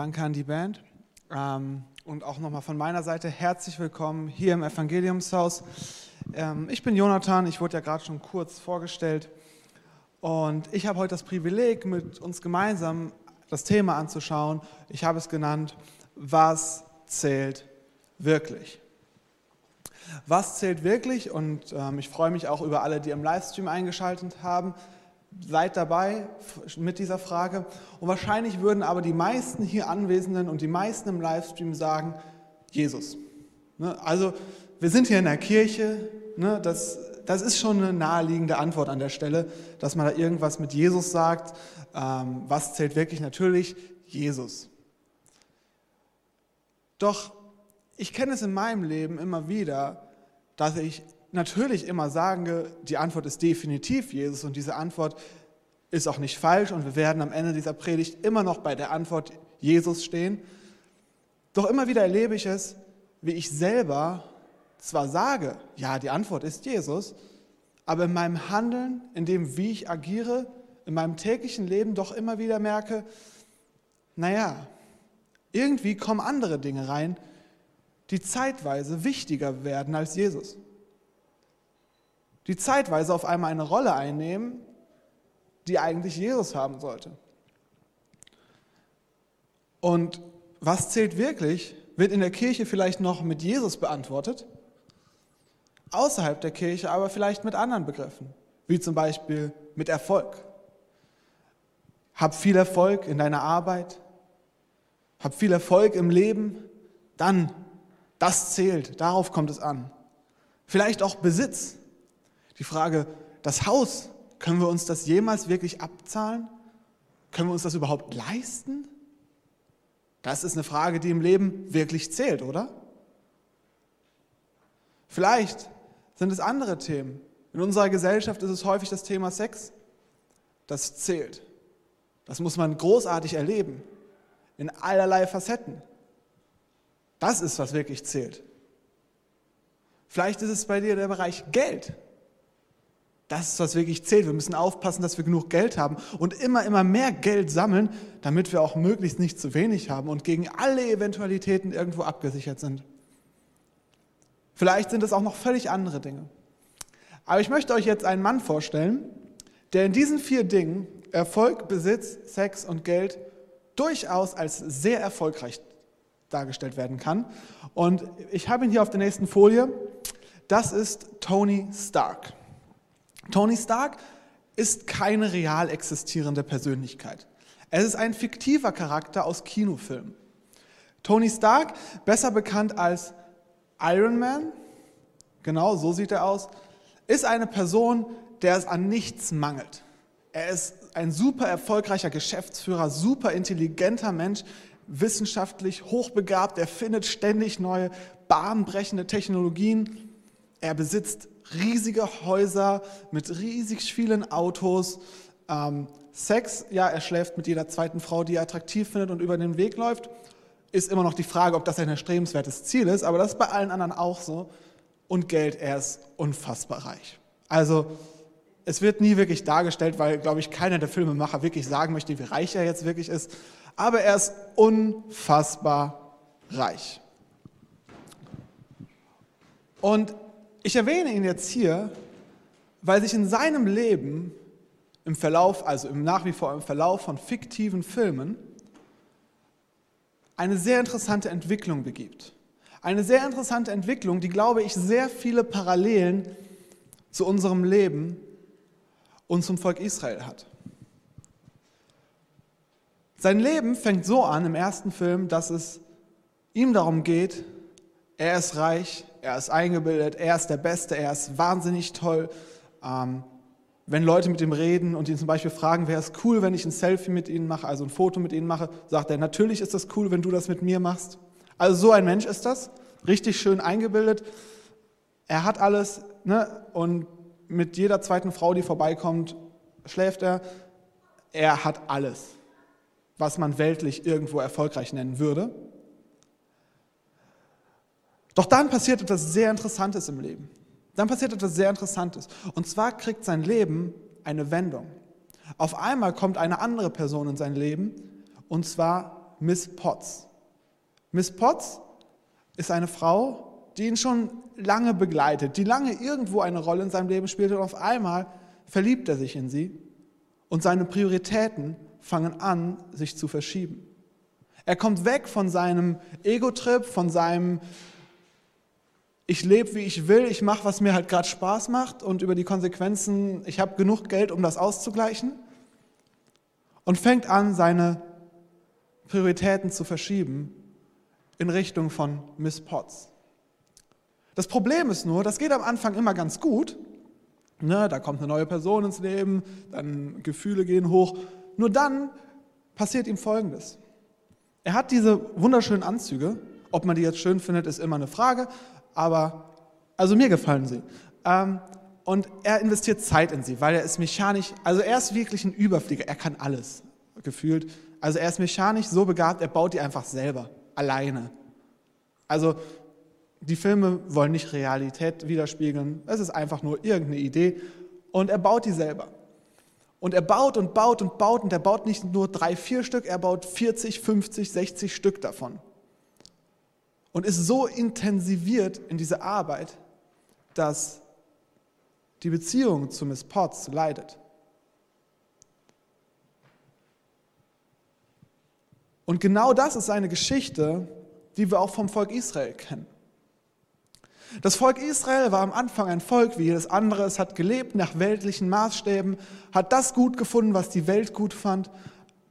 danke an die Band. Ähm, und auch nochmal von meiner Seite herzlich willkommen hier im Evangeliumshaus. Ähm, ich bin Jonathan, ich wurde ja gerade schon kurz vorgestellt. Und ich habe heute das Privileg, mit uns gemeinsam das Thema anzuschauen. Ich habe es genannt, was zählt wirklich? Was zählt wirklich? Und ähm, ich freue mich auch über alle, die im Livestream eingeschaltet haben. Seid dabei mit dieser Frage. Und wahrscheinlich würden aber die meisten hier Anwesenden und die meisten im Livestream sagen, Jesus. Ne? Also wir sind hier in der Kirche. Ne? Das, das ist schon eine naheliegende Antwort an der Stelle, dass man da irgendwas mit Jesus sagt. Ähm, was zählt wirklich? Natürlich Jesus. Doch ich kenne es in meinem Leben immer wieder, dass ich natürlich immer sage, die Antwort ist definitiv Jesus und diese Antwort ist auch nicht falsch und wir werden am Ende dieser Predigt immer noch bei der Antwort Jesus stehen. Doch immer wieder erlebe ich es, wie ich selber zwar sage, ja, die Antwort ist Jesus, aber in meinem Handeln, in dem, wie ich agiere, in meinem täglichen Leben doch immer wieder merke, naja, irgendwie kommen andere Dinge rein, die zeitweise wichtiger werden als Jesus. Die zeitweise auf einmal eine Rolle einnehmen, die eigentlich Jesus haben sollte. Und was zählt wirklich, wird in der Kirche vielleicht noch mit Jesus beantwortet, außerhalb der Kirche aber vielleicht mit anderen Begriffen, wie zum Beispiel mit Erfolg. Hab viel Erfolg in deiner Arbeit, hab viel Erfolg im Leben, dann, das zählt, darauf kommt es an. Vielleicht auch Besitz. Die Frage, das Haus, können wir uns das jemals wirklich abzahlen? Können wir uns das überhaupt leisten? Das ist eine Frage, die im Leben wirklich zählt, oder? Vielleicht sind es andere Themen. In unserer Gesellschaft ist es häufig das Thema Sex. Das zählt. Das muss man großartig erleben in allerlei Facetten. Das ist, was wirklich zählt. Vielleicht ist es bei dir der Bereich Geld. Das ist, was wirklich zählt. Wir müssen aufpassen, dass wir genug Geld haben und immer, immer mehr Geld sammeln, damit wir auch möglichst nicht zu wenig haben und gegen alle Eventualitäten irgendwo abgesichert sind. Vielleicht sind es auch noch völlig andere Dinge. Aber ich möchte euch jetzt einen Mann vorstellen, der in diesen vier Dingen, Erfolg, Besitz, Sex und Geld, durchaus als sehr erfolgreich dargestellt werden kann. Und ich habe ihn hier auf der nächsten Folie. Das ist Tony Stark. Tony Stark ist keine real existierende Persönlichkeit. Es ist ein fiktiver Charakter aus Kinofilmen. Tony Stark, besser bekannt als Iron Man, genau so sieht er aus, ist eine Person, der es an nichts mangelt. Er ist ein super erfolgreicher Geschäftsführer, super intelligenter Mensch, wissenschaftlich hochbegabt, er findet ständig neue bahnbrechende Technologien. Er besitzt riesige Häuser mit riesig vielen Autos. Ähm, Sex, ja, er schläft mit jeder zweiten Frau, die er attraktiv findet und über den Weg läuft. Ist immer noch die Frage, ob das ein erstrebenswertes Ziel ist, aber das ist bei allen anderen auch so. Und Geld, er ist unfassbar reich. Also es wird nie wirklich dargestellt, weil, glaube ich, keiner der Filmemacher wirklich sagen möchte, wie reich er jetzt wirklich ist. Aber er ist unfassbar reich. Und ich erwähne ihn jetzt hier, weil sich in seinem Leben im Verlauf, also im nach wie vor im Verlauf von fiktiven Filmen, eine sehr interessante Entwicklung begibt. Eine sehr interessante Entwicklung, die, glaube ich, sehr viele Parallelen zu unserem Leben und zum Volk Israel hat. Sein Leben fängt so an im ersten Film, dass es ihm darum geht, er ist reich, er ist eingebildet, er ist der Beste, er ist wahnsinnig toll. Ähm, wenn Leute mit ihm reden und ihn zum Beispiel fragen, wäre es cool, wenn ich ein Selfie mit ihnen mache, also ein Foto mit ihnen mache, sagt er, natürlich ist das cool, wenn du das mit mir machst. Also so ein Mensch ist das, richtig schön eingebildet. Er hat alles ne? und mit jeder zweiten Frau, die vorbeikommt, schläft er. Er hat alles, was man weltlich irgendwo erfolgreich nennen würde. Doch dann passiert etwas sehr Interessantes im Leben. Dann passiert etwas sehr Interessantes. Und zwar kriegt sein Leben eine Wendung. Auf einmal kommt eine andere Person in sein Leben, und zwar Miss Potts. Miss Potts ist eine Frau, die ihn schon lange begleitet, die lange irgendwo eine Rolle in seinem Leben spielt und auf einmal verliebt er sich in sie und seine Prioritäten fangen an, sich zu verschieben. Er kommt weg von seinem Ego-Trip, von seinem ich lebe, wie ich will, ich mache, was mir halt gerade Spaß macht und über die Konsequenzen, ich habe genug Geld, um das auszugleichen und fängt an, seine Prioritäten zu verschieben in Richtung von Miss Potts. Das Problem ist nur, das geht am Anfang immer ganz gut. Ne, da kommt eine neue Person ins Leben, dann Gefühle gehen hoch. Nur dann passiert ihm Folgendes. Er hat diese wunderschönen Anzüge. Ob man die jetzt schön findet, ist immer eine Frage aber also mir gefallen sie. Ähm, und er investiert Zeit in sie, weil er ist mechanisch, also er ist wirklich ein Überflieger, er kann alles, gefühlt. Also er ist mechanisch so begabt, er baut die einfach selber, alleine. Also die Filme wollen nicht Realität widerspiegeln, es ist einfach nur irgendeine Idee und er baut die selber. Und er baut und baut und baut und er baut nicht nur drei, vier Stück, er baut 40, 50, 60 Stück davon und ist so intensiviert in dieser Arbeit, dass die Beziehung zu Miss Potts leidet. Und genau das ist eine Geschichte, die wir auch vom Volk Israel kennen. Das Volk Israel war am Anfang ein Volk wie jedes andere. Es hat gelebt nach weltlichen Maßstäben, hat das gut gefunden, was die Welt gut fand,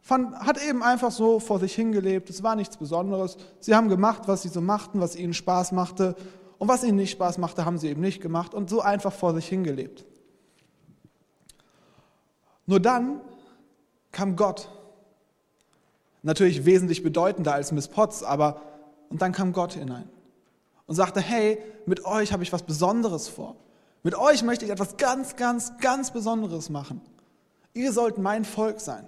fand, hat eben einfach so vor sich hingelebt. Es war nichts Besonderes. Sie haben gemacht, was sie so machten, was ihnen Spaß machte. Und was ihnen nicht Spaß machte, haben sie eben nicht gemacht und so einfach vor sich hingelebt. Nur dann kam Gott. Natürlich wesentlich bedeutender als Miss Potts, aber und dann kam Gott hinein und sagte, hey, mit euch habe ich was Besonderes vor. Mit euch möchte ich etwas ganz, ganz, ganz Besonderes machen. Ihr sollt mein Volk sein.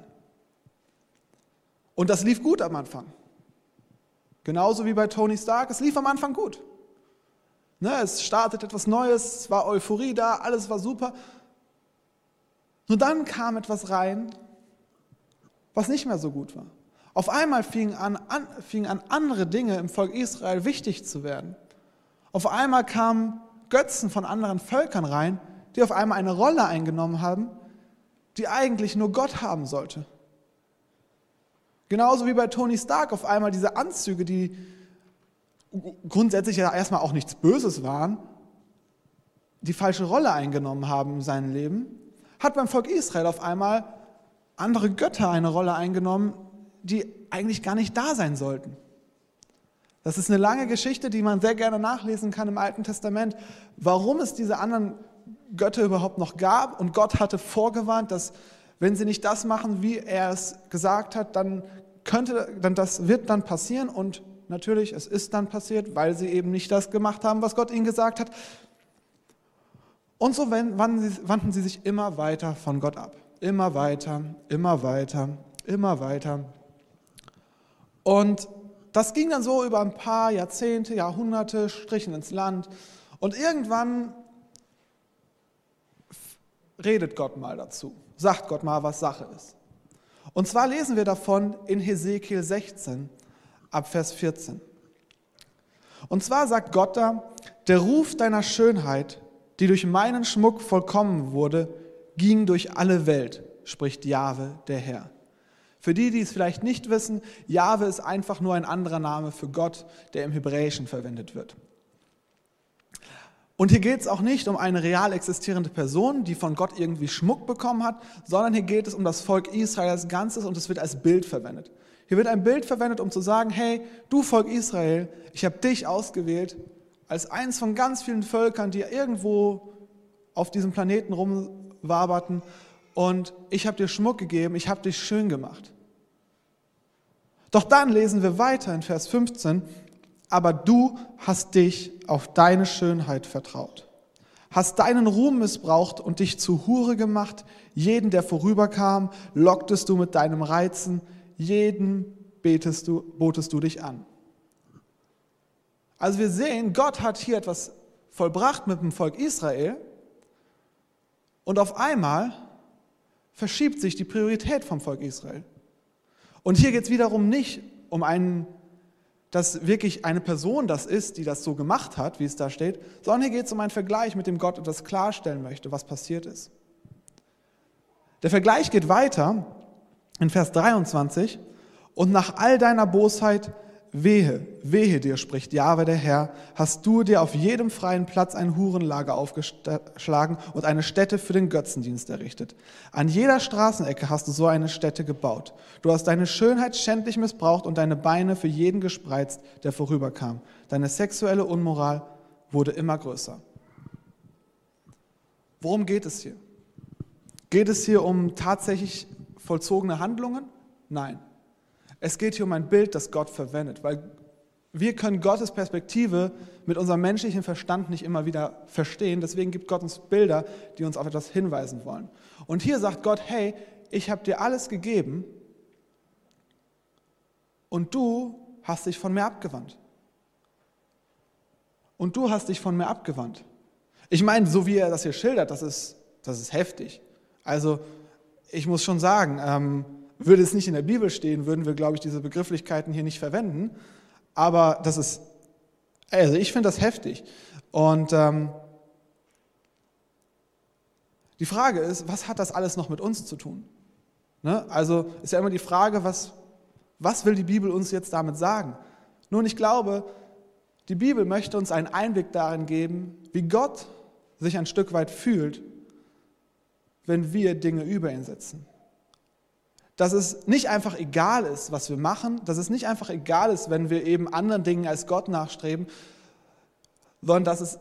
Und das lief gut am Anfang. Genauso wie bei Tony Stark, es lief am Anfang gut. Ne, es startet etwas Neues, es war Euphorie da, alles war super. Nur dann kam etwas rein, was nicht mehr so gut war. Auf einmal fingen an, an, fingen an, andere Dinge im Volk Israel wichtig zu werden. Auf einmal kamen Götzen von anderen Völkern rein, die auf einmal eine Rolle eingenommen haben, die eigentlich nur Gott haben sollte. Genauso wie bei Tony Stark auf einmal diese Anzüge, die grundsätzlich ja erstmal auch nichts Böses waren, die falsche Rolle eingenommen haben in seinem Leben, hat beim Volk Israel auf einmal andere Götter eine Rolle eingenommen, die eigentlich gar nicht da sein sollten. Das ist eine lange Geschichte, die man sehr gerne nachlesen kann im Alten Testament, warum es diese anderen Götter überhaupt noch gab. Und Gott hatte vorgewarnt, dass wenn sie nicht das machen, wie er es gesagt hat, dann könnte, dann das wird dann passieren und natürlich, es ist dann passiert, weil sie eben nicht das gemacht haben, was Gott ihnen gesagt hat. Und so wandten sie sich immer weiter von Gott ab. Immer weiter, immer weiter, immer weiter. Und das ging dann so über ein paar Jahrzehnte, Jahrhunderte, strichen ins Land. Und irgendwann redet Gott mal dazu sagt Gott mal, was Sache ist. Und zwar lesen wir davon in Hesekiel 16 ab Vers 14. Und zwar sagt Gott da, der Ruf deiner Schönheit, die durch meinen Schmuck vollkommen wurde, ging durch alle Welt, spricht Jahwe, der Herr. Für die, die es vielleicht nicht wissen, Jahwe ist einfach nur ein anderer Name für Gott, der im Hebräischen verwendet wird. Und hier geht es auch nicht um eine real existierende Person, die von Gott irgendwie Schmuck bekommen hat, sondern hier geht es um das Volk Israel als Ganzes und es wird als Bild verwendet. Hier wird ein Bild verwendet, um zu sagen, hey, du Volk Israel, ich habe dich ausgewählt als eins von ganz vielen Völkern, die irgendwo auf diesem Planeten rumwaberten und ich habe dir Schmuck gegeben, ich habe dich schön gemacht. Doch dann lesen wir weiter in Vers 15, aber du hast dich auf deine Schönheit vertraut, hast deinen Ruhm missbraucht und dich zu Hure gemacht, jeden, der vorüberkam, locktest du mit deinem Reizen, jeden betest du, botest du dich an. Also wir sehen, Gott hat hier etwas vollbracht mit dem Volk Israel und auf einmal verschiebt sich die Priorität vom Volk Israel. Und hier geht es wiederum nicht um einen, dass wirklich eine Person das ist, die das so gemacht hat, wie es da steht, sondern hier geht es um einen Vergleich mit dem Gott, das klarstellen möchte, was passiert ist. Der Vergleich geht weiter in Vers 23. Und nach all deiner Bosheit Wehe, wehe dir, spricht Jahwe der Herr, hast du dir auf jedem freien Platz ein Hurenlager aufgeschlagen und eine Stätte für den Götzendienst errichtet. An jeder Straßenecke hast du so eine Stätte gebaut. Du hast deine Schönheit schändlich missbraucht und deine Beine für jeden gespreizt, der vorüberkam. Deine sexuelle Unmoral wurde immer größer. Worum geht es hier? Geht es hier um tatsächlich vollzogene Handlungen? Nein. Es geht hier um ein Bild, das Gott verwendet, weil wir können Gottes Perspektive mit unserem menschlichen Verstand nicht immer wieder verstehen. Deswegen gibt Gott uns Bilder, die uns auf etwas hinweisen wollen. Und hier sagt Gott, hey, ich habe dir alles gegeben und du hast dich von mir abgewandt. Und du hast dich von mir abgewandt. Ich meine, so wie er das hier schildert, das ist, das ist heftig. Also ich muss schon sagen, ähm, würde es nicht in der Bibel stehen, würden wir, glaube ich, diese Begrifflichkeiten hier nicht verwenden. Aber das ist, also ich finde das heftig. Und ähm, die Frage ist, was hat das alles noch mit uns zu tun? Ne? Also ist ja immer die Frage, was, was will die Bibel uns jetzt damit sagen? Nun, ich glaube, die Bibel möchte uns einen Einblick darin geben, wie Gott sich ein Stück weit fühlt, wenn wir Dinge über ihn setzen dass es nicht einfach egal ist, was wir machen, dass es nicht einfach egal ist, wenn wir eben anderen Dingen als Gott nachstreben, sondern dass es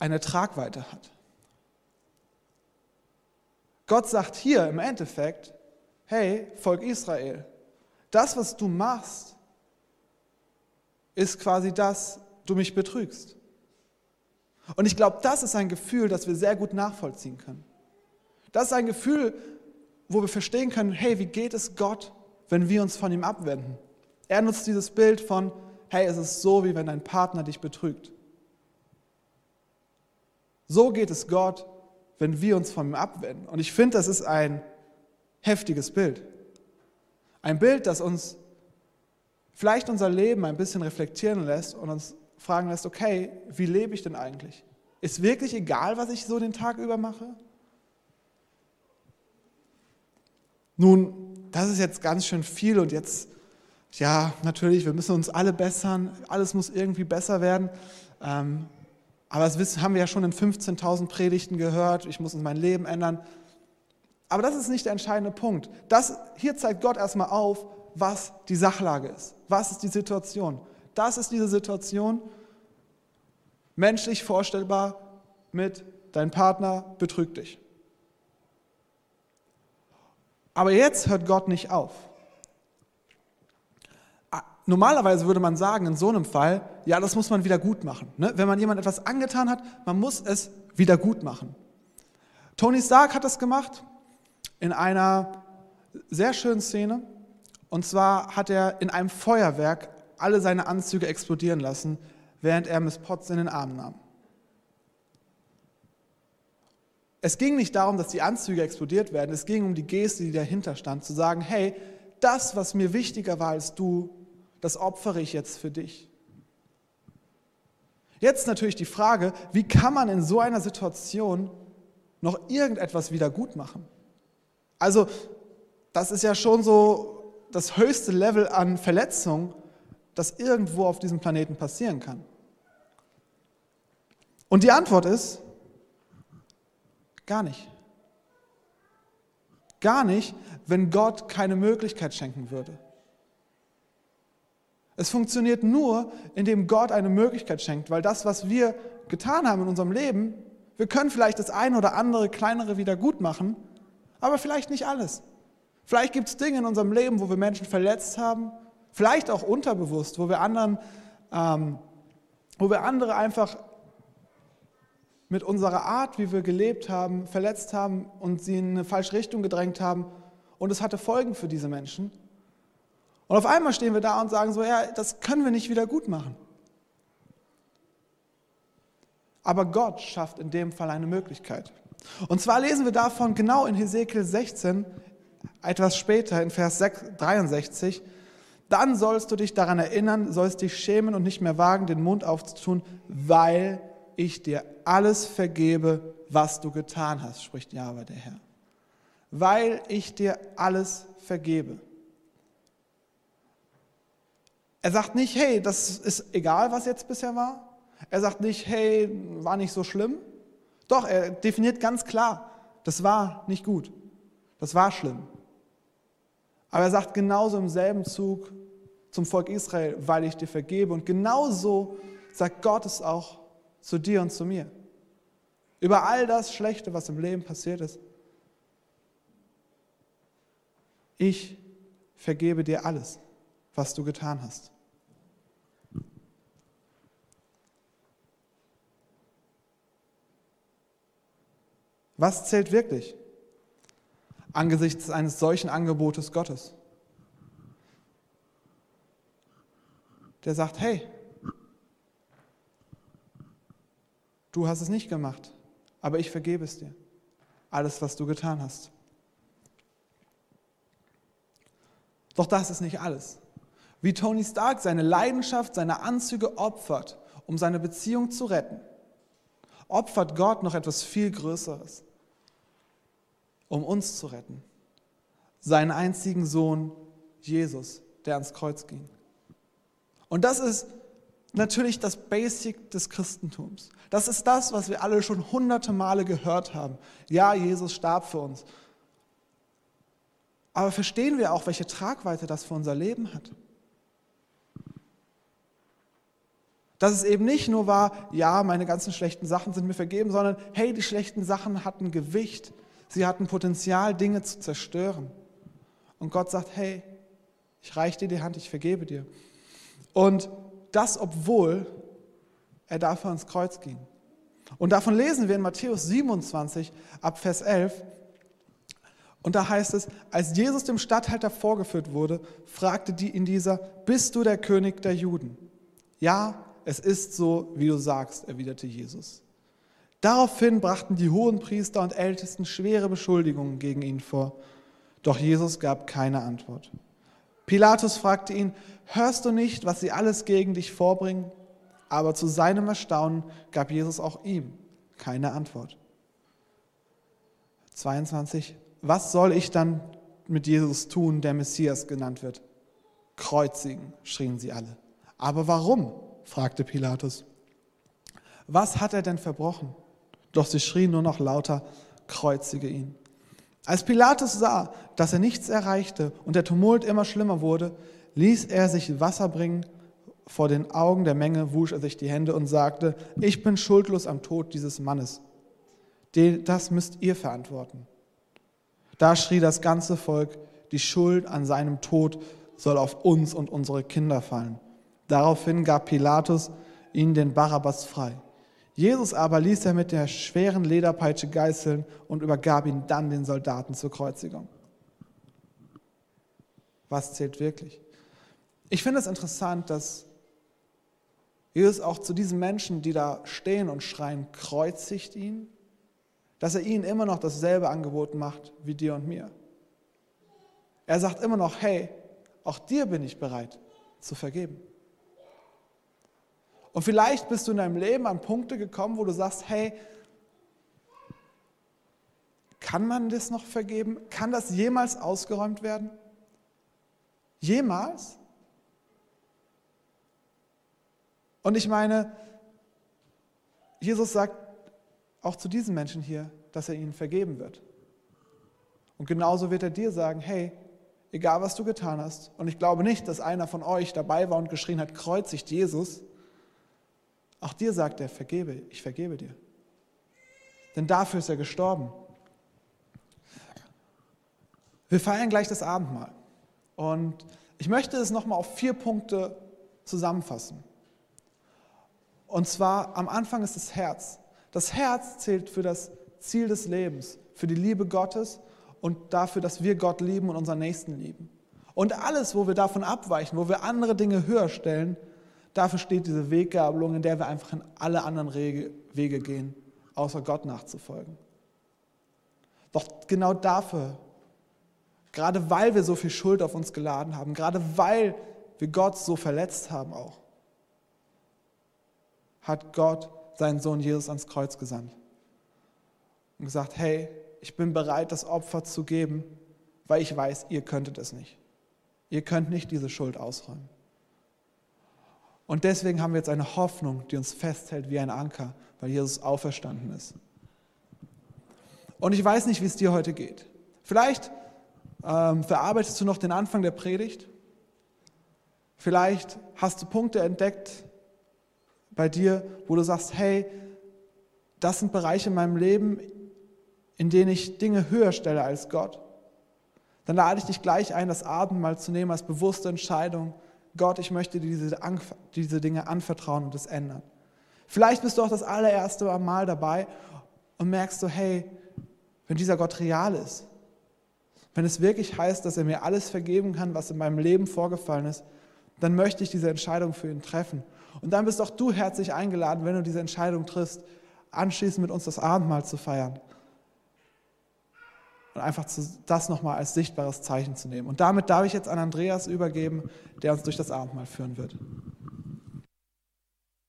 eine Tragweite hat. Gott sagt hier im Endeffekt, hey, Volk Israel, das, was du machst, ist quasi das, du mich betrügst. Und ich glaube, das ist ein Gefühl, das wir sehr gut nachvollziehen können. Das ist ein Gefühl, wo wir verstehen können, hey, wie geht es Gott, wenn wir uns von ihm abwenden? Er nutzt dieses Bild von, hey, es ist so, wie wenn dein Partner dich betrügt. So geht es Gott, wenn wir uns von ihm abwenden. Und ich finde, das ist ein heftiges Bild. Ein Bild, das uns vielleicht unser Leben ein bisschen reflektieren lässt und uns fragen lässt, okay, wie lebe ich denn eigentlich? Ist wirklich egal, was ich so den Tag über mache? Nun, das ist jetzt ganz schön viel und jetzt, ja, natürlich, wir müssen uns alle bessern, alles muss irgendwie besser werden. Ähm, aber das haben wir ja schon in 15.000 Predigten gehört, ich muss mein Leben ändern. Aber das ist nicht der entscheidende Punkt. Das, hier zeigt Gott erstmal auf, was die Sachlage ist. Was ist die Situation? Das ist diese Situation, menschlich vorstellbar mit dein Partner betrügt dich. Aber jetzt hört Gott nicht auf. Ah, normalerweise würde man sagen, in so einem Fall, ja, das muss man wieder gut machen. Ne? Wenn man jemand etwas angetan hat, man muss es wieder gut machen. Tony Stark hat das gemacht in einer sehr schönen Szene. Und zwar hat er in einem Feuerwerk alle seine Anzüge explodieren lassen, während er Miss Potts in den Arm nahm. Es ging nicht darum, dass die Anzüge explodiert werden, es ging um die Geste, die dahinter stand, zu sagen, hey, das, was mir wichtiger war als du, das opfere ich jetzt für dich. Jetzt natürlich die Frage, wie kann man in so einer Situation noch irgendetwas wieder gut machen? Also, das ist ja schon so das höchste Level an Verletzung, das irgendwo auf diesem Planeten passieren kann. Und die Antwort ist, Gar nicht. Gar nicht, wenn Gott keine Möglichkeit schenken würde. Es funktioniert nur, indem Gott eine Möglichkeit schenkt, weil das, was wir getan haben in unserem Leben, wir können vielleicht das eine oder andere kleinere wieder gut machen, aber vielleicht nicht alles. Vielleicht gibt es Dinge in unserem Leben, wo wir Menschen verletzt haben, vielleicht auch unterbewusst, wo wir anderen, ähm, wo wir andere einfach mit unserer Art, wie wir gelebt haben, verletzt haben und sie in eine falsche Richtung gedrängt haben. Und es hatte Folgen für diese Menschen. Und auf einmal stehen wir da und sagen so, ja, das können wir nicht wieder gut machen. Aber Gott schafft in dem Fall eine Möglichkeit. Und zwar lesen wir davon genau in Hesekiel 16, etwas später in Vers 63. dann sollst du dich daran erinnern, sollst dich schämen und nicht mehr wagen, den Mund aufzutun, weil ich dir alles vergebe, was du getan hast, spricht Jahwe der Herr. Weil ich dir alles vergebe. Er sagt nicht, hey, das ist egal, was jetzt bisher war. Er sagt nicht, hey, war nicht so schlimm. Doch, er definiert ganz klar, das war nicht gut. Das war schlimm. Aber er sagt genauso im selben Zug zum Volk Israel, weil ich dir vergebe. Und genauso sagt Gott es auch zu dir und zu mir. Über all das Schlechte, was im Leben passiert ist. Ich vergebe dir alles, was du getan hast. Was zählt wirklich angesichts eines solchen Angebotes Gottes? Der sagt, hey, du hast es nicht gemacht, aber ich vergebe es dir. Alles, was du getan hast. Doch das ist nicht alles. Wie Tony Stark seine Leidenschaft, seine Anzüge opfert, um seine Beziehung zu retten, opfert Gott noch etwas viel Größeres, um uns zu retten. Seinen einzigen Sohn Jesus, der ans Kreuz ging. Und das ist natürlich das Basic des Christentums. Das ist das, was wir alle schon hunderte Male gehört haben. Ja, Jesus starb für uns. Aber verstehen wir auch, welche Tragweite das für unser Leben hat? Dass es eben nicht nur war, ja, meine ganzen schlechten Sachen sind mir vergeben, sondern hey, die schlechten Sachen hatten Gewicht. Sie hatten Potenzial, Dinge zu zerstören. Und Gott sagt, hey, ich reiche dir die Hand, ich vergebe dir. Und das, obwohl er dafür ans Kreuz ging. Und davon lesen wir in Matthäus 27 ab Vers 11. Und da heißt es, als Jesus dem Statthalter vorgeführt wurde, fragte die in dieser, bist du der König der Juden? Ja, es ist so, wie du sagst, erwiderte Jesus. Daraufhin brachten die hohen Priester und Ältesten schwere Beschuldigungen gegen ihn vor. Doch Jesus gab keine Antwort. Pilatus fragte ihn, hörst du nicht, was sie alles gegen dich vorbringen? Aber zu seinem Erstaunen gab Jesus auch ihm keine Antwort. 22. Was soll ich dann mit Jesus tun, der Messias genannt wird? Kreuzigen, schrien sie alle. Aber warum? fragte Pilatus. Was hat er denn verbrochen? Doch sie schrien nur noch lauter, kreuzige ihn. Als Pilatus sah, dass er nichts erreichte und der Tumult immer schlimmer wurde, ließ er sich Wasser bringen. Vor den Augen der Menge wusch er sich die Hände und sagte, ich bin schuldlos am Tod dieses Mannes. Das müsst ihr verantworten. Da schrie das ganze Volk, die Schuld an seinem Tod soll auf uns und unsere Kinder fallen. Daraufhin gab Pilatus ihnen den Barabbas frei. Jesus aber ließ er mit der schweren Lederpeitsche geißeln und übergab ihn dann den Soldaten zur Kreuzigung. Was zählt wirklich? Ich finde es interessant, dass Jesus auch zu diesen Menschen, die da stehen und schreien, kreuzigt ihn, dass er ihnen immer noch dasselbe Angebot macht wie dir und mir. Er sagt immer noch, hey, auch dir bin ich bereit zu vergeben. Und vielleicht bist du in deinem Leben an Punkte gekommen, wo du sagst, hey, kann man das noch vergeben? Kann das jemals ausgeräumt werden? Jemals? Und ich meine, Jesus sagt auch zu diesen Menschen hier, dass er ihnen vergeben wird. Und genauso wird er dir sagen, hey, egal was du getan hast, und ich glaube nicht, dass einer von euch dabei war und geschrien hat, kreuzigt Jesus, auch dir sagt er, vergebe, ich vergebe dir. Denn dafür ist er gestorben. Wir feiern gleich das Abendmahl. Und ich möchte es nochmal auf vier Punkte zusammenfassen. Und zwar am Anfang ist das Herz. Das Herz zählt für das Ziel des Lebens, für die Liebe Gottes und dafür, dass wir Gott lieben und unseren Nächsten lieben. Und alles, wo wir davon abweichen, wo wir andere Dinge höher stellen, Dafür steht diese Weggabelung, in der wir einfach in alle anderen Wege gehen, außer Gott nachzufolgen. Doch genau dafür, gerade weil wir so viel Schuld auf uns geladen haben, gerade weil wir Gott so verletzt haben auch, hat Gott seinen Sohn Jesus ans Kreuz gesandt und gesagt, hey, ich bin bereit, das Opfer zu geben, weil ich weiß, ihr könntet es nicht. Ihr könnt nicht diese Schuld ausräumen. Und deswegen haben wir jetzt eine Hoffnung, die uns festhält wie ein Anker, weil Jesus auferstanden ist. Und ich weiß nicht, wie es dir heute geht. Vielleicht ähm, verarbeitest du noch den Anfang der Predigt. Vielleicht hast du Punkte entdeckt bei dir, wo du sagst, hey, das sind Bereiche in meinem Leben, in denen ich Dinge höher stelle als Gott. Dann lade ich dich gleich ein, das Abendmahl zu nehmen als bewusste Entscheidung. Gott, ich möchte dir diese, diese Dinge anvertrauen und es ändern. Vielleicht bist du auch das allererste Mal dabei und merkst du, hey, wenn dieser Gott real ist, wenn es wirklich heißt, dass er mir alles vergeben kann, was in meinem Leben vorgefallen ist, dann möchte ich diese Entscheidung für ihn treffen. Und dann bist auch du herzlich eingeladen, wenn du diese Entscheidung triffst, anschließend mit uns das Abendmahl zu feiern. Und einfach das nochmal als sichtbares Zeichen zu nehmen. Und damit darf ich jetzt an Andreas übergeben, der uns durch das Abendmahl führen wird.